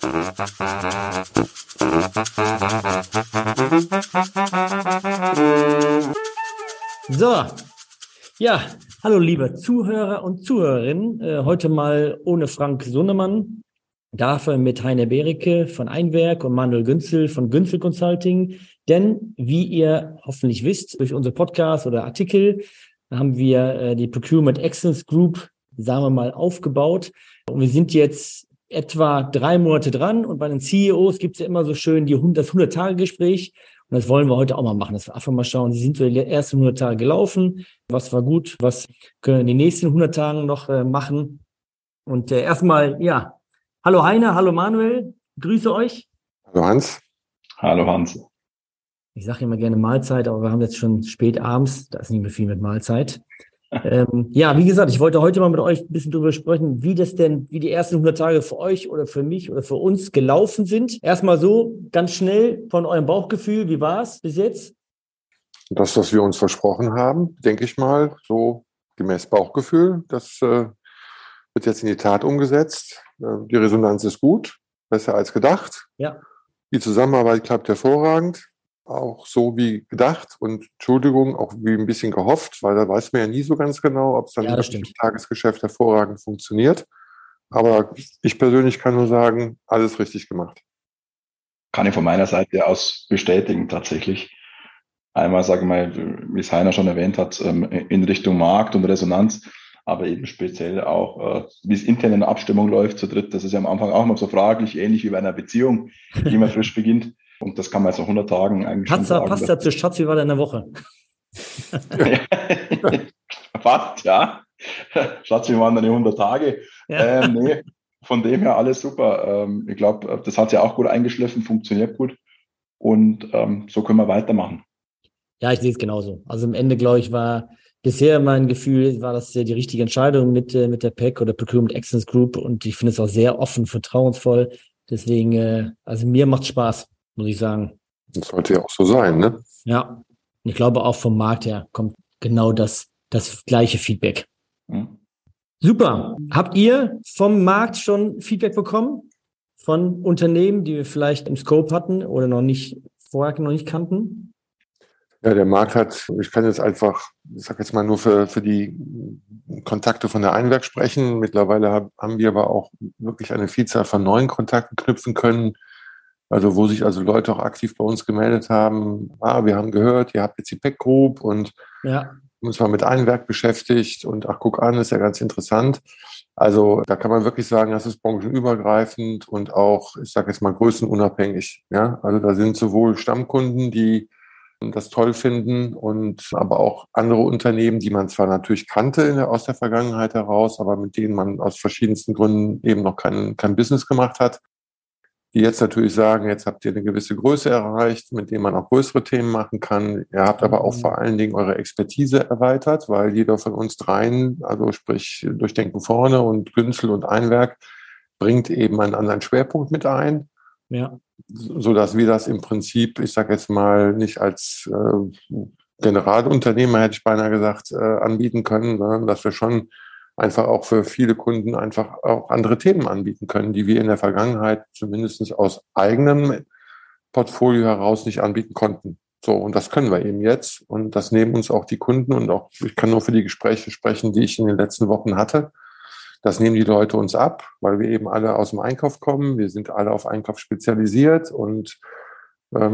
So, ja, hallo liebe Zuhörer und Zuhörerinnen. Äh, heute mal ohne Frank Sunnemann, dafür mit Heiner Bericke von Einwerk und Manuel Günzel von Günzel Consulting. Denn wie ihr hoffentlich wisst, durch unsere Podcast oder Artikel haben wir äh, die Procurement Excellence Group, sagen wir mal, aufgebaut. Und wir sind jetzt etwa drei Monate dran und bei den CEOs gibt es ja immer so schön die 100, das 100-Tage-Gespräch. Und das wollen wir heute auch mal machen, dass wir einfach mal schauen, wie sind wir die ersten 100 Tage gelaufen, was war gut, was können wir in den nächsten 100 Tagen noch äh, machen. Und äh, erstmal, ja, hallo Heiner, hallo Manuel, grüße euch. Hallo Hans. Hallo Hans. Ich sage immer gerne Mahlzeit, aber wir haben jetzt schon spät abends, da ist nicht mehr viel mit Mahlzeit. Ähm, ja, wie gesagt, ich wollte heute mal mit euch ein bisschen darüber sprechen, wie das denn, wie die ersten 100 Tage für euch oder für mich oder für uns gelaufen sind. Erstmal so ganz schnell von eurem Bauchgefühl, wie war es bis jetzt? Das, was wir uns versprochen haben, denke ich mal, so gemäß Bauchgefühl, das äh, wird jetzt in die Tat umgesetzt. Äh, die Resonanz ist gut, besser als gedacht. Ja. Die Zusammenarbeit klappt hervorragend auch so wie gedacht und Entschuldigung, auch wie ein bisschen gehofft, weil da weiß man ja nie so ganz genau, ob es dann Ja, im. Tagesgeschäft hervorragend funktioniert. Aber ich persönlich kann nur sagen, alles richtig gemacht. Kann ich von meiner Seite aus bestätigen tatsächlich. Einmal, sage ich mal, wie es Heiner schon erwähnt hat, ähm, in Richtung Markt und Resonanz, aber eben speziell auch, äh, wie es intern in der Abstimmung läuft zu dritt. Das ist ja am Anfang auch noch so fraglich, ähnlich wie bei einer Beziehung, die man frisch beginnt. Und das kann man jetzt nach 100 Tagen eigentlich schon Patzer, sagen. passt dazu, Schatz, wie war der in der Woche? Fast, ja. Schatz, wir waren dann die 100 Tage. Ja. Ähm, nee, von dem her alles super. Ähm, ich glaube, das hat ja auch gut eingeschliffen, funktioniert gut. Und ähm, so können wir weitermachen. Ja, ich sehe es genauso. Also am Ende, glaube ich, war bisher mein Gefühl, war das die richtige Entscheidung mit, äh, mit der PEC oder Procurement Excellence Group und ich finde es auch sehr offen, vertrauensvoll. Deswegen, äh, also mir macht Spaß, muss ich sagen. Das sollte ja auch so sein, ne? Ja. Ich glaube auch vom Markt her kommt genau das, das gleiche Feedback. Hm? Super. Habt ihr vom Markt schon Feedback bekommen? Von Unternehmen, die wir vielleicht im Scope hatten oder noch nicht, vorher noch nicht kannten? Ja, der Markt hat, ich kann jetzt einfach, ich sag jetzt mal nur für, für die Kontakte von der Einwerk sprechen. Mittlerweile hab, haben wir aber auch wirklich eine Vielzahl von neuen Kontakten knüpfen können. Also wo sich also Leute auch aktiv bei uns gemeldet haben, ah, wir haben gehört, ihr habt jetzt die PEC Group und Ja. uns mal mit Einwerk beschäftigt und ach, guck an, ist ja ganz interessant. Also da kann man wirklich sagen, das ist branchenübergreifend und auch, ich sage jetzt mal, größenunabhängig. Ja, also da sind sowohl Stammkunden, die das toll finden und aber auch andere Unternehmen, die man zwar natürlich kannte der, aus der Vergangenheit heraus, aber mit denen man aus verschiedensten Gründen eben noch kein, kein Business gemacht hat, die jetzt natürlich sagen, jetzt habt ihr eine gewisse Größe erreicht, mit dem man auch größere Themen machen kann. Ihr habt aber auch vor allen Dingen eure Expertise erweitert, weil jeder von uns dreien, also sprich Durchdenken vorne und Günzel und Einwerk, bringt eben einen anderen Schwerpunkt mit ein Ja. so dass wir das im Prinzip, ich sage jetzt mal, nicht als äh, Generalunternehmer, hätte ich beinahe gesagt, äh, anbieten können, sondern dass wir schon einfach auch für viele Kunden einfach auch andere Themen anbieten können, die wir in der Vergangenheit zumindest aus eigenem Portfolio heraus nicht anbieten konnten. So, und das können wir eben jetzt. Und das nehmen uns auch die Kunden und auch, ich kann nur für die Gespräche sprechen, die ich in den letzten Wochen hatte. Das nehmen die Leute uns ab, weil wir eben alle aus dem Einkauf kommen. Wir sind alle auf Einkauf spezialisiert und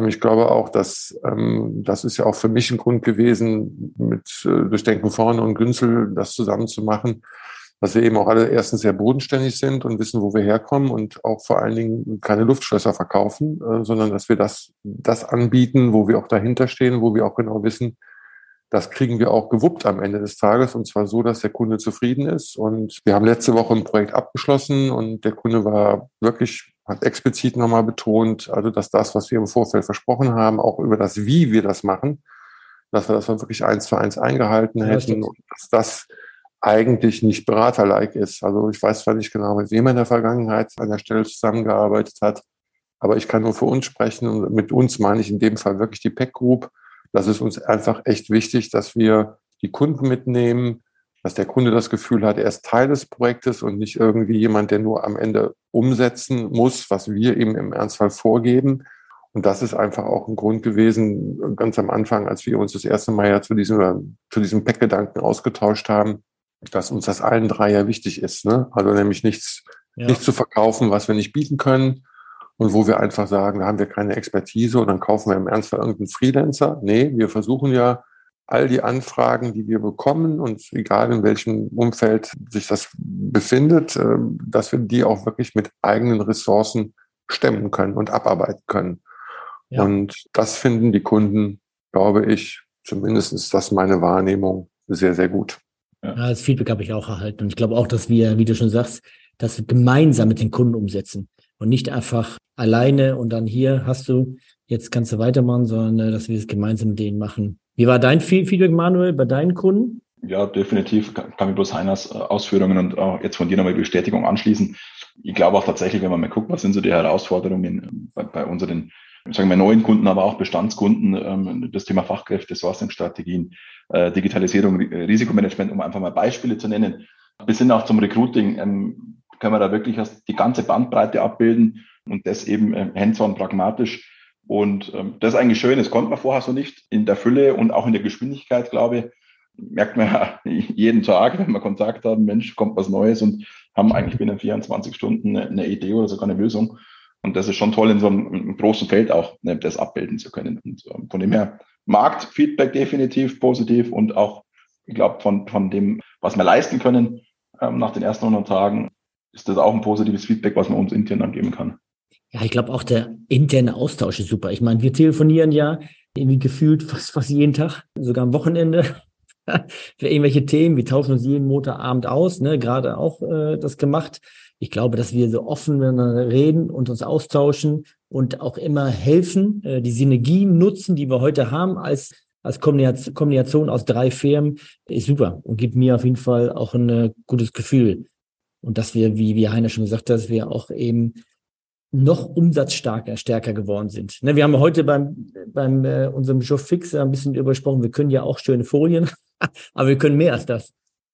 ich glaube auch, dass ähm, das ist ja auch für mich ein Grund gewesen, mit äh, Durchdenken vorne und Günzel das zusammen zu machen, dass wir eben auch alle erstens sehr bodenständig sind und wissen, wo wir herkommen und auch vor allen Dingen keine Luftschlösser verkaufen, äh, sondern dass wir das, das anbieten, wo wir auch dahinter stehen, wo wir auch genau wissen, das kriegen wir auch gewuppt am Ende des Tages und zwar so, dass der Kunde zufrieden ist. Und wir haben letzte Woche ein Projekt abgeschlossen und der Kunde war wirklich, hat explizit nochmal betont, also dass das, was wir im Vorfeld versprochen haben, auch über das Wie wir das machen, dass wir das dann wirklich eins zu eins eingehalten Ja, hätten stimmt. und dass das eigentlich nicht beraterlike ist. Also ich weiß zwar nicht genau, mit wem er in der Vergangenheit an der Stelle zusammengearbeitet hat, aber ich kann nur für uns sprechen und mit uns meine ich in dem Fall wirklich die PEC Group. Das ist uns einfach echt wichtig, dass wir die Kunden mitnehmen, dass der Kunde das Gefühl hat, er ist Teil des Projektes und nicht irgendwie jemand, der nur am Ende umsetzen muss, was wir ihm im Ernstfall vorgeben. Und das ist einfach auch ein Grund gewesen, ganz am Anfang, als wir uns das erste Mal ja zu diesem, zu diesem Pack-Gedanken ausgetauscht haben, dass uns das allen drei ja wichtig ist. Ne? Also nämlich nichts, ja. nichts zu verkaufen, was wir nicht bieten können und wo wir einfach sagen, da haben wir keine Expertise und dann kaufen wir im Ernstfall irgendeinen Freelancer. Nee, wir versuchen ja all die Anfragen, die wir bekommen und egal in welchem Umfeld sich das befindet, ähm, dass wir die auch wirklich mit eigenen Ressourcen stemmen können und abarbeiten können. Ja. Und das finden die Kunden, glaube ich, zumindest ist das meine Wahrnehmung, sehr, sehr gut. Ja, das Feedback habe ich auch erhalten. Und ich glaube auch, dass wir, wie du schon sagst, dass wir gemeinsam mit den Kunden umsetzen und nicht einfach alleine und dann hier hast du, jetzt kannst du weitermachen, sondern äh, dass wir es gemeinsam mit denen machen. Wie war dein Feedback, Manuel, bei deinen Kunden? Ja, definitiv kann ich bloß Heiners äh, Ausführungen und auch jetzt von dir nochmal Bestätigung anschließen. Ich glaube auch tatsächlich, wenn man mal guckt, was sind so die Herausforderungen ähm, bei, bei unseren, sagen wir, neuen Kunden, aber auch Bestandskunden, ähm, das Thema Fachkräfte, Sourcing-Strategien, äh, Digitalisierung, Risikomanagement, um einfach mal Beispiele zu nennen. Bis hin auch zum Recruiting ähm, können wir da wirklich die ganze Bandbreite abbilden und das eben hands-on pragmatisch und ähm, das ist eigentlich schön, das konnte man vorher so nicht in der Fülle und auch in der Geschwindigkeit, glaube ich. Merkt man ja jeden Tag, wenn wir Kontakt haben, Mensch, kommt was Neues und haben eigentlich binnen 24 Stunden eine, Idee oder sogar eine Lösung. Und das ist schon toll, in so einem, großen Feld auch ne, das abbilden zu können. Und ähm, von dem her, Marktfeedback definitiv positiv und auch, ich glaube, von, von dem, was wir leisten können ähm, nach den ersten 100 Tagen, ist das auch ein positives Feedback, was man uns intern dann geben kann. Ja, ich glaube auch der interne Austausch ist super. Ich meine, wir telefonieren ja irgendwie gefühlt fast, fast jeden Tag, sogar am Wochenende für irgendwelche Themen. Wir tauschen uns jeden Montagabend aus, ne, gerade auch äh, das gemacht. Ich glaube, dass wir so offen miteinander reden und uns austauschen und auch immer helfen, äh, die Synergien nutzen, die wir heute haben als als Kombination aus drei Firmen ist super und gibt mir auf jeden Fall auch ein äh, gutes Gefühl. Und dass wir, wie, wie Heiner schon gesagt hat, dass wir auch eben noch umsatzstärker stärker geworden sind. Ne, wir haben heute beim, beim äh, unserem Joe Fix ein bisschen darüber gesprochen, wir können ja auch schöne Folien, aber wir können mehr als das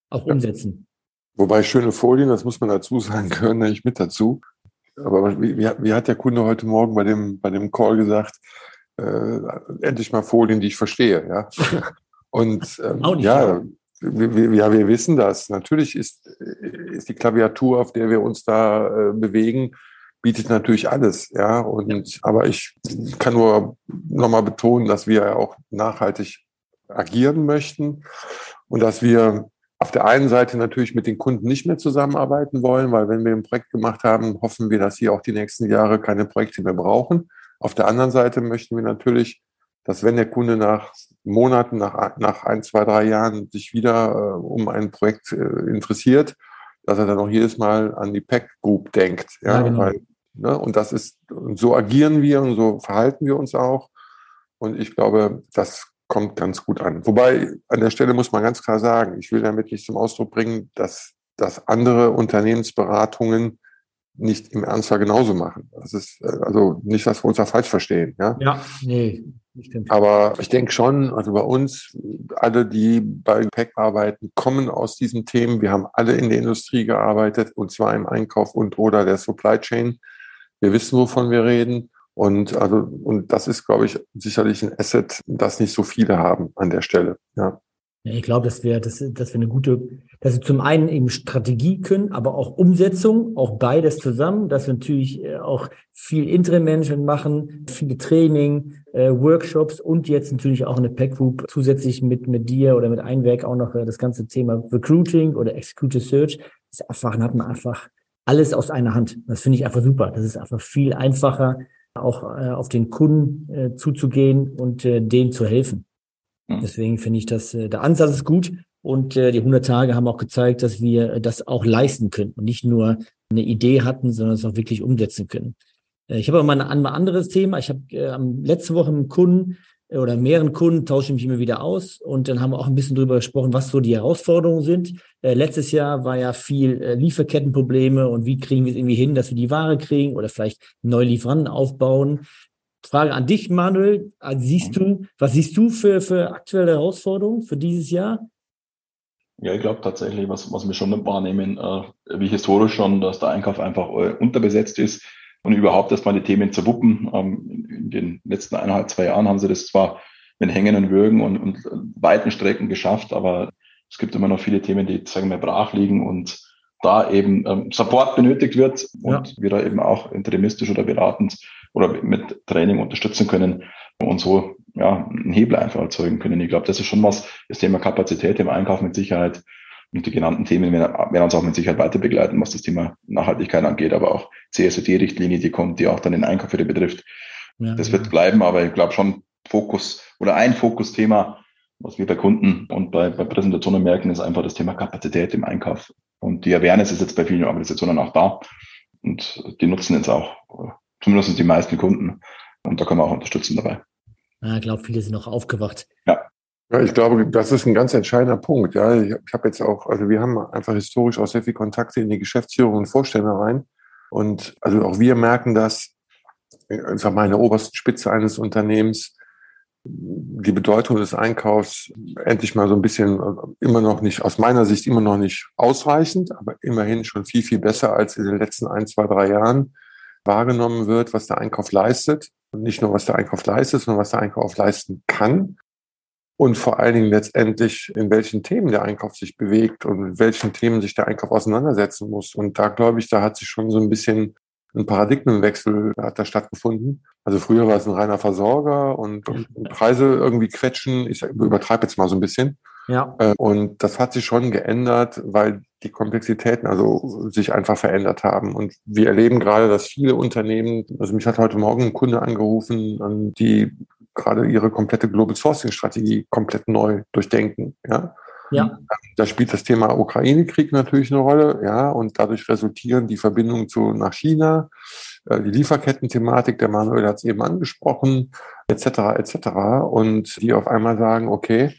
auch ja. umsetzen. Wobei schöne Folien, das muss man dazu sagen, gehören nicht mit dazu. Aber wie, wie, hat der Kunde heute Morgen bei dem, bei dem Call gesagt, äh, endlich mal Folien, die ich verstehe, ja. Und ähm, nicht, ja, ja. Wir, wissen das. Natürlich ist, ist die Klaviatur, auf der wir uns da äh, bewegen, bietet natürlich alles, ja. Und aber ich kann nur nochmal betonen, dass wir auch nachhaltig agieren möchten und dass wir auf der einen Seite natürlich mit den Kunden nicht mehr zusammenarbeiten wollen, weil wenn wir ein Projekt gemacht haben, hoffen wir, dass sie auch die nächsten Jahre keine Projekte mehr brauchen. Auf der anderen Seite möchten wir natürlich, dass wenn der Kunde nach Monaten, nach, nach ein, zwei, drei Jahren sich wieder äh, um ein Projekt äh, interessiert, dass er dann auch jedes Mal an die Pack Group denkt. Ja, ja genau. weil Ne? Und das ist, und so agieren wir und so verhalten wir uns auch. Und ich glaube, das kommt ganz gut an. Wobei, an der Stelle muss man ganz klar sagen, ich will damit nicht zum Ausdruck bringen, dass, dass andere Unternehmensberatungen nicht im Ernstfall genauso machen. Das ist äh, also nicht, dass wir uns da falsch verstehen. Ja, ja nee. Aber ich denke schon, also bei uns, alle, die bei PEC arbeiten, kommen aus diesen Themen. Wir haben alle in der Industrie gearbeitet, und zwar im Einkauf und oder der Supply Chain. Wir wissen, wovon wir reden. Und also, und das ist, glaube ich, sicherlich ein Asset, das nicht so viele haben an der Stelle. Ja. Ja, ich glaube, dass wir, dass, dass wir eine gute, dass wir zum einen eben Strategie können, aber auch Umsetzung, auch beides zusammen, dass wir natürlich äh, auch viel Interim-Management machen, viele Training, äh, Workshops und jetzt natürlich auch eine Pack Group zusätzlich mit, mit dir oder mit Einwerk auch noch äh, das ganze Thema Recruiting oder Executive Search. Das ist einfach, dann hat man einfach alles aus einer Hand. Das finde ich einfach super. Das ist einfach viel einfacher, auch äh, auf den Kunden äh, zuzugehen und äh, dem zu helfen. Mhm. Deswegen finde ich, dass äh, der Ansatz ist gut und äh, die 100 Tage haben auch gezeigt, dass wir das auch leisten können und nicht nur eine Idee hatten, sondern es auch wirklich umsetzen können. Äh, ich habe aber mal ein anderes Thema. Ich habe äh, letzte Woche einen Kunden äh, oder mehreren Kunden tausche ich mich immer wieder aus und dann haben wir auch ein bisschen drüber gesprochen, was so die Herausforderungen sind. Äh, letztes Jahr war ja viel äh, Lieferkettenprobleme und wie kriegen wir es irgendwie hin, dass wir die Ware kriegen oder vielleicht neue Lieferanten aufbauen. Frage an dich, Manuel. Siehst du, was siehst du für, für aktuelle Herausforderungen für dieses Jahr? Ja, ich glaube tatsächlich, was, was wir schon wahrnehmen, äh, wie historisch schon, dass der Einkauf einfach äh, unterbesetzt ist und überhaupt erstmal die Themen zu wuppen. Ähm, in, in, den letzten eineinhalb, zwei Jahren haben sie das zwar mit Hängen und Würgen und, und weiten Strecken geschafft, aber es gibt immer noch viele Themen, die, sagen wir, brach liegen und da eben ähm, Support benötigt wird und ja. wir da eben auch interimistisch oder beratend oder mit Training unterstützen können und so ja, einen Hebel einfach erzeugen können. Ich glaube, das ist schon was, das Thema Kapazität im Einkauf mit Sicherheit und die genannten Themen werden uns auch mit Sicherheit weiter begleiten, was das Thema Nachhaltigkeit angeht, aber auch CSOD-Richtlinie, die kommt, die auch dann den Einkauf wieder betrifft. Ja, das wird bleiben, aber ich glaube schon Fokus oder ein Fokusthema, was wir bei Kunden und bei, bei Präsentationen merken, ist einfach das Thema Kapazität im Einkauf. Und die Awareness ist jetzt bei vielen Organisationen auch da. Und die nutzen jetzt auch, zumindest die meisten Kunden. Und da können wir auch unterstützen dabei. Ja, ich glaube, viele sind auch aufgewacht. Ja. Ja, ich glaube, das ist ein ganz entscheidender Punkt. Ja, ich, ich habe jetzt auch, also wir haben einfach historisch auch sehr viel Kontakte in die Geschäftsführung und Vorstände rein. Und also auch wir merken das, sag mal, in der obersten Spitze eines Unternehmens, die Bedeutung des Einkaufs endlich mal so ein bisschen immer noch nicht, aus meiner Sicht immer noch nicht ausreichend, aber immerhin schon viel, viel besser als in den letzten ein, zwei, drei Jahren wahrgenommen wird, was der Einkauf leistet. Und nicht nur, was der Einkauf leistet, sondern was der Einkauf leisten kann. Und vor allen Dingen letztendlich, in welchen Themen der Einkauf sich bewegt und mit welchen Themen sich der Einkauf auseinandersetzen muss. Und da glaube ich, da hat sich schon so ein bisschen ein Paradigmenwechsel hat da stattgefunden. Also früher war es ein reiner Versorger und, und Preise irgendwie quetschen. Ich übertreibe jetzt mal so ein bisschen. Ja. Äh, und das hat sich schon geändert, weil die Komplexitäten also sich einfach verändert haben. Und wir erleben gerade, dass viele Unternehmen, also mich hat heute Morgen ein Kunde angerufen, die gerade ihre komplette Global Sourcing Strategie komplett neu durchdenken. Ja. Ja. Da spielt das Thema Ukraine-Krieg natürlich eine Rolle, ja, und dadurch resultieren die Verbindungen zu nach China, äh, die Lieferketten-Thematik, der Manuel hat es eben angesprochen, etc. etc. Und die auf einmal sagen, okay,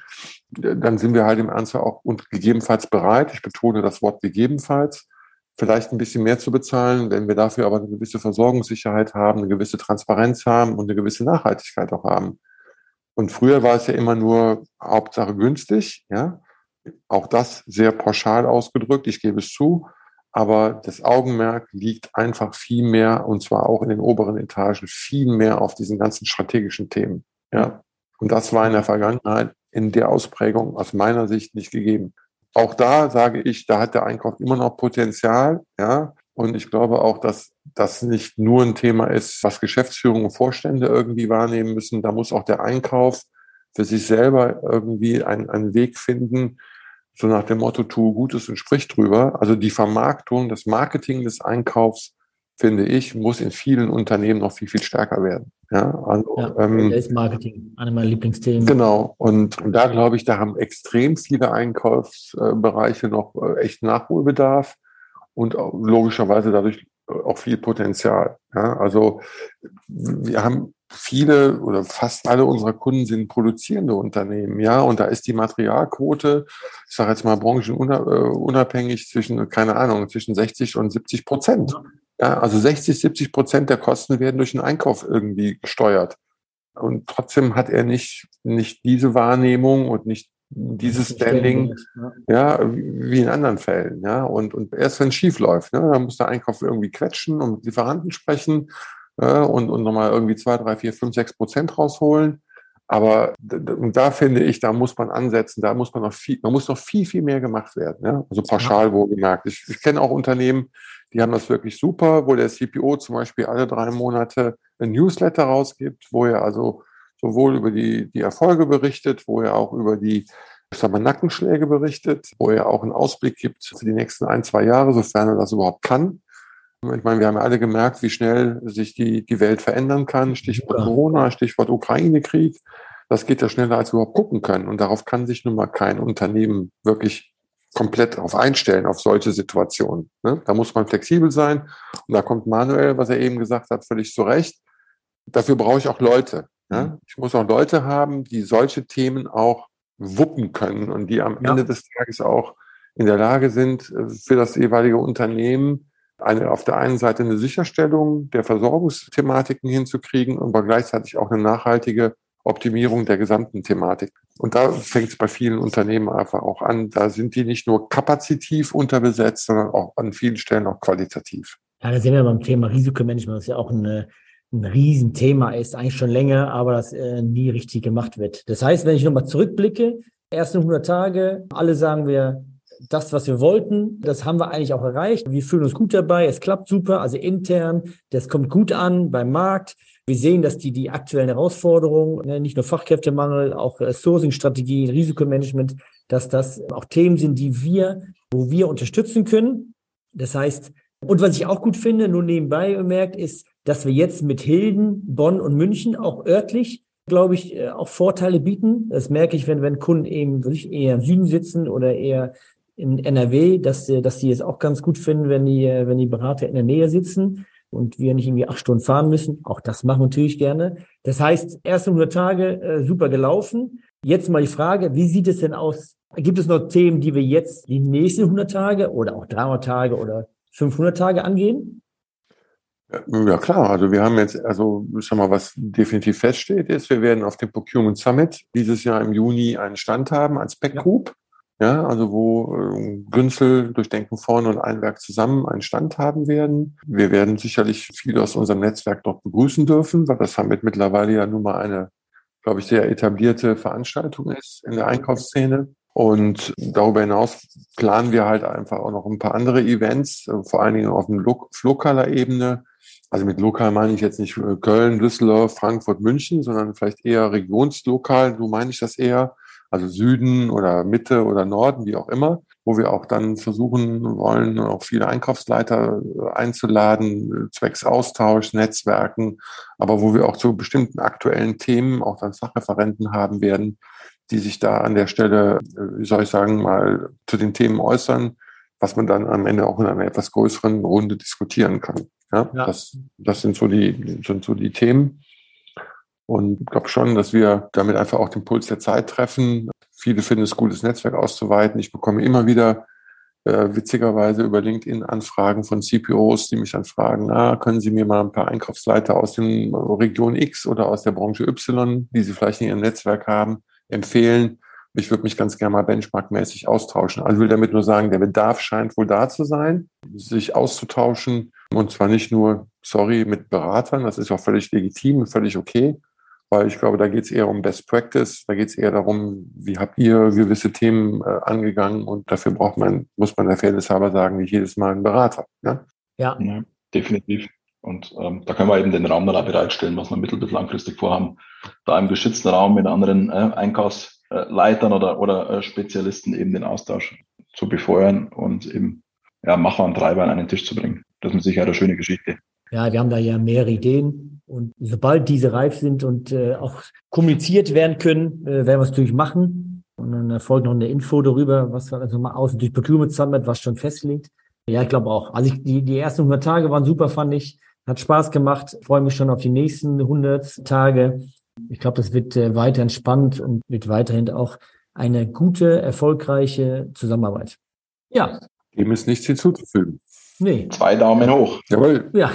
dann sind wir halt im Ernstfall auch und gegebenenfalls bereit, ich betone das Wort gegebenenfalls, vielleicht ein bisschen mehr zu bezahlen, wenn wir dafür aber eine gewisse Versorgungssicherheit haben, eine gewisse Transparenz haben und eine gewisse Nachhaltigkeit auch haben. Und früher war es ja immer nur Hauptsache günstig, ja. Auch das sehr pauschal ausgedrückt, ich gebe es zu. Aber das Augenmerk liegt einfach viel mehr, und zwar auch in den oberen Etagen, viel mehr auf diesen ganzen strategischen Themen. Ja. Und das war in der Vergangenheit in der Ausprägung aus meiner Sicht nicht gegeben. Auch da sage ich, da hat der Einkauf immer noch Potenzial, ja. Und ich glaube auch, dass das nicht nur ein Thema ist, was Geschäftsführung und Vorstände irgendwie wahrnehmen müssen. Da muss auch der Einkauf für sich selber irgendwie einen, einen Weg finden, so nach dem Motto, tue Gutes und sprich drüber. Also die Vermarktung, das Marketing des Einkaufs, finde ich, muss in vielen Unternehmen noch viel, viel stärker werden. Ja, also, ja, ähm, ist Marketing, eine meiner Lieblingsthemen. Genau. Und da glaube ich, da haben extrem viele Einkaufsbereiche noch äh, echt Nachholbedarf und logischerweise dadurch auch viel Potenzial. Ja, also wir haben viele oder fast alle unserer Kunden sind produzierende Unternehmen, ja, und da ist die Materialquote, ich sage jetzt mal branchenunabhängig äh, zwischen, keine Ahnung, zwischen 60 und 70 Prozent. Ja, also 60, 70 Prozent der Kosten werden durch den Einkauf irgendwie gesteuert. Und trotzdem hat er nicht, nicht diese Wahrnehmung und nicht dieses Standing, ja, wie in anderen Fällen, ja. Und, und erst wenn es schief läuft, ne, dann muss der Einkauf irgendwie quetschen und mit Lieferanten sprechen äh, und, und nochmal irgendwie zwei, drei, vier, fünf, sechs Prozent rausholen. Aber da finde ich, da muss man ansetzen, da muss man noch viel, man muss noch viel, viel mehr gemacht werden. Ja? Also pauschal wohlgemerkt. Ich, ich kenne auch Unternehmen, die haben das wirklich super, wo der CPO zum Beispiel alle drei Monate ein Newsletter rausgibt, wo er also sowohl über die, die Erfolge berichtet, wo er auch über die ich sag mal, Nackenschläge berichtet, wo er auch einen Ausblick gibt für die nächsten ein, zwei Jahre, sofern er das überhaupt kann. Ich meine, wir haben ja alle gemerkt, wie schnell sich die, die Welt verändern kann. Stichwort ja. Corona, Stichwort Ukraine-Krieg. Das geht ja schneller, als wir überhaupt gucken können. Und darauf kann sich nun mal kein Unternehmen wirklich komplett auf einstellen, auf solche Situationen. Ne? Da muss man flexibel sein. Und da kommt Manuel, was er eben gesagt hat, völlig zurecht. Dafür brauche ich auch Leute. Ne? Mhm. Ich muss auch Leute haben, die solche Themen auch wuppen können und die am ja. Ende des Tages auch in der Lage sind, äh, für das jeweilige Unternehmen eine, auf der einen Seite eine Sicherstellung der Versorgungsthematiken hinzukriegen, aber gleichzeitig auch eine nachhaltige Optimierung der gesamten Thematik Und da fängt es bei vielen Unternehmen einfach auch an. Da sind die nicht nur kapazitiv unterbesetzt, sondern auch an vielen Stellen auch qualitativ. Ja, da sind wir beim Thema Risikomanagement, das ja auch ein, ein Riesenthema ist, eigentlich schon länger, aber das äh, nie richtig gemacht wird. Das heißt, wenn ich nochmal zurückblicke, ersten 100 Tage, alle sagen wir, das, was wir wollten, das haben wir eigentlich auch erreicht. Wir fühlen uns gut dabei, es klappt super, also intern, das kommt gut an beim Markt. Wir sehen, dass die, die aktuellen Herausforderungen, ne, nicht nur Fachkräftemangel, auch äh, Sourcing-Strategien, Risikomanagement, dass das auch Themen sind, die wir, wo wir unterstützen können. Das heißt, und was ich auch gut finde, nur nebenbei bemerkt, ist, dass wir jetzt mit Hilden, Bonn und München auch örtlich, glaube ich, äh, auch Vorteile bieten. Das merke ich, wenn, wenn Kunden eben wirklich eher im Süden sitzen oder eher in NRW, dass, dass die es auch ganz gut finden, wenn die, wenn die Berater in der Nähe sitzen und wir nicht irgendwie acht Stunden fahren müssen. Auch das machen wir natürlich gerne. Das heißt, erste 100 Tage äh, super gelaufen. Jetzt mal die Frage, wie sieht es denn aus? Gibt es noch Themen, die wir jetzt die nächsten 100 Tage oder auch 300 Tage oder 500 Tage angehen? Ja klar, also wir haben jetzt, also sag mal, was definitiv feststeht, ist, wir werden auf dem Procurement Summit dieses Jahr im Juni einen Stand haben als Pack Group. Ja, also wo äh, Günzel, Durchdenken vorne und Einwerk zusammen einen Stand haben werden. Wir werden sicherlich viele aus unserem Netzwerk dort begrüßen dürfen, weil das Summit mittlerweile ja nun mal eine, glaube ich, sehr etablierte Veranstaltung ist in der Einkaufsszene. Und darüber hinaus planen wir halt einfach auch noch ein paar andere Events, äh, vor allen Dingen auf, dem Lo lokaler Ebene. Also mit lokal meine ich jetzt nicht äh, Köln, Düsseldorf, Frankfurt, München, sondern vielleicht eher regionslokal, so meine ich das eher also Süden oder Mitte oder Norden, wie auch immer, wo wir auch dann versuchen wollen, auch viele Einkaufsleiter äh, einzuladen, zwecks Austausch, Netzwerken, aber wo wir auch zu bestimmten aktuellen Themen auch dann Fachreferenten haben werden, die sich da an der Stelle, äh, wie soll ich sagen, mal zu den Themen äußern, was man dann am Ende auch in einer etwas größeren Runde diskutieren kann. Ja, ja. Das, das sind so die, sind so die Themen. Und ich glaube schon, dass wir damit einfach auch den Puls der Zeit treffen. Viele finden es gut, das Netzwerk auszuweiten. Ich bekomme immer wieder äh, witzigerweise über LinkedIn Anfragen von CPOs, die mich dann fragen, ah, können Sie mir mal ein paar Einkaufsleiter aus dem Region X oder aus der Branche Y, die Sie vielleicht in Ihrem Netzwerk haben, empfehlen. Ich würde mich ganz gerne mal benchmarkmäßig austauschen. Also will damit nur sagen, der Bedarf scheint wohl da zu sein, sich auszutauschen. Und zwar nicht nur, sorry, mit Beratern, das ist auch völlig legitim völlig okay, weil ich glaube, da geht es eher um Best Practice, da geht es eher darum, wie habt ihr gewisse Themen äh, angegangen und dafür braucht man, muss man der Fairness halber sagen, nicht jedes Mal einen Berater. Ja, ja. ja definitiv. Und ähm, da können wir eben den Raum dann auch bereitstellen, was wir mittel- bis langfristig vorhaben, da im geschützten Raum mit anderen äh, Einkaufsleitern oder, oder äh, Spezialisten eben den Austausch zu befeuern und eben ja, Macher und Treiber an einen Tisch zu bringen. Das ist mit Sicherheit eine schöne Geschichte. Ja, wir haben da ja mehrere Ideen und sobald diese reif sind und äh, auch kommuniziert werden können, äh, werden wir es natürlich machen. Und dann folgt noch eine Info darüber, was wir also mal aus durch Procurement Summit, was schon festlegt. Ja, ich glaube auch. Also ich, die, die ersten 100 Tage waren super, fand ich. Hat Spaß gemacht. Freue mich schon auf die nächsten 100 Tage. Ich glaube, das wird äh, weiter entspannt und wird weiterhin auch eine gute, erfolgreiche Zusammenarbeit. Ja. Dem ist nichts hinzuzufügen. Nee. Zwei Daumen hoch. Jawohl. Ja,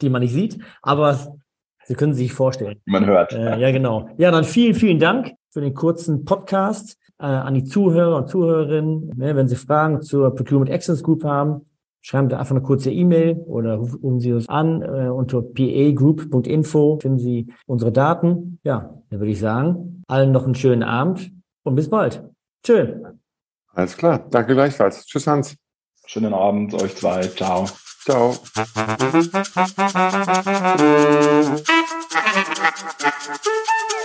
die man nicht sieht, aber Sie können sich vorstellen. Man hört. Äh, ja, genau. Ja, dann vielen, vielen Dank für den kurzen Podcast äh, an die Zuhörer und Zuhörerinnen. Ne, wenn Sie Fragen zur Procurement Excellence Group haben, schreiben Sie einfach eine kurze E-Mail oder rufen Sie uns an äh, unter pagroup.info finden Sie unsere Daten. Ja, dann würde ich sagen, allen noch einen schönen Abend und bis bald. Tschö. Alles klar. Danke gleichfalls. Tschüss, Hans. Schönen Abend euch zwei. Ciao. Ciao.